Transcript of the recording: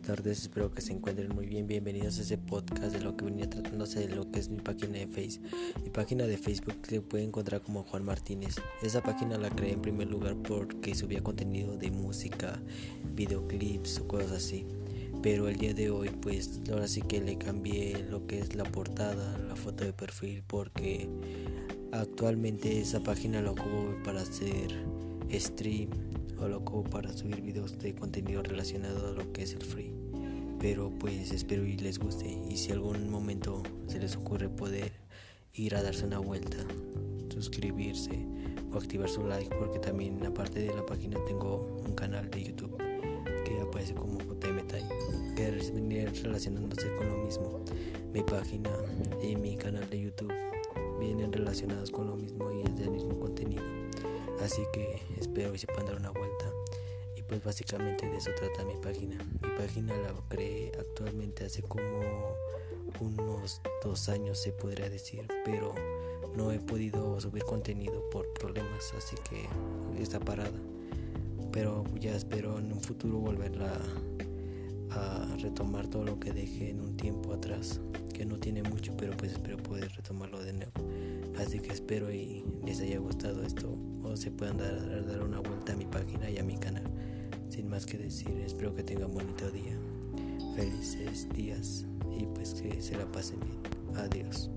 tardes, espero que se encuentren muy bien. Bienvenidos a ese podcast de lo que venía tratándose de lo que es mi página de Facebook. Mi página de Facebook se puede encontrar como Juan Martínez. Esa página la creé en primer lugar porque subía contenido de música, videoclips o cosas así. Pero el día de hoy, pues ahora sí que le cambié lo que es la portada, la foto de perfil, porque actualmente esa página la ocupo para hacer stream loco para subir videos de contenido relacionado a lo que es el free. Pero pues espero y les guste y si algún momento se les ocurre poder ir a darse una vuelta, suscribirse o activar su like porque también aparte de la página tengo un canal de YouTube que aparece como JM que viene relacionándose con lo mismo. Mi página y mi canal de YouTube vienen relacionados con lo mismo y es del mismo. Así que espero y se puedan dar una vuelta. Y pues básicamente de eso trata mi página. Mi página la creé actualmente hace como unos dos años se podría decir, pero no he podido subir contenido por problemas, así que está parada. Pero ya espero en un futuro volverla a retomar todo lo que dejé en un tiempo atrás, que no tiene mucho, pero pues espero poder retomarlo de nuevo. Así que espero y les haya gustado esto o se puedan dar, dar una vuelta a mi página y a mi canal. Sin más que decir, espero que tengan bonito día, felices días y pues que se la pasen bien. Adiós.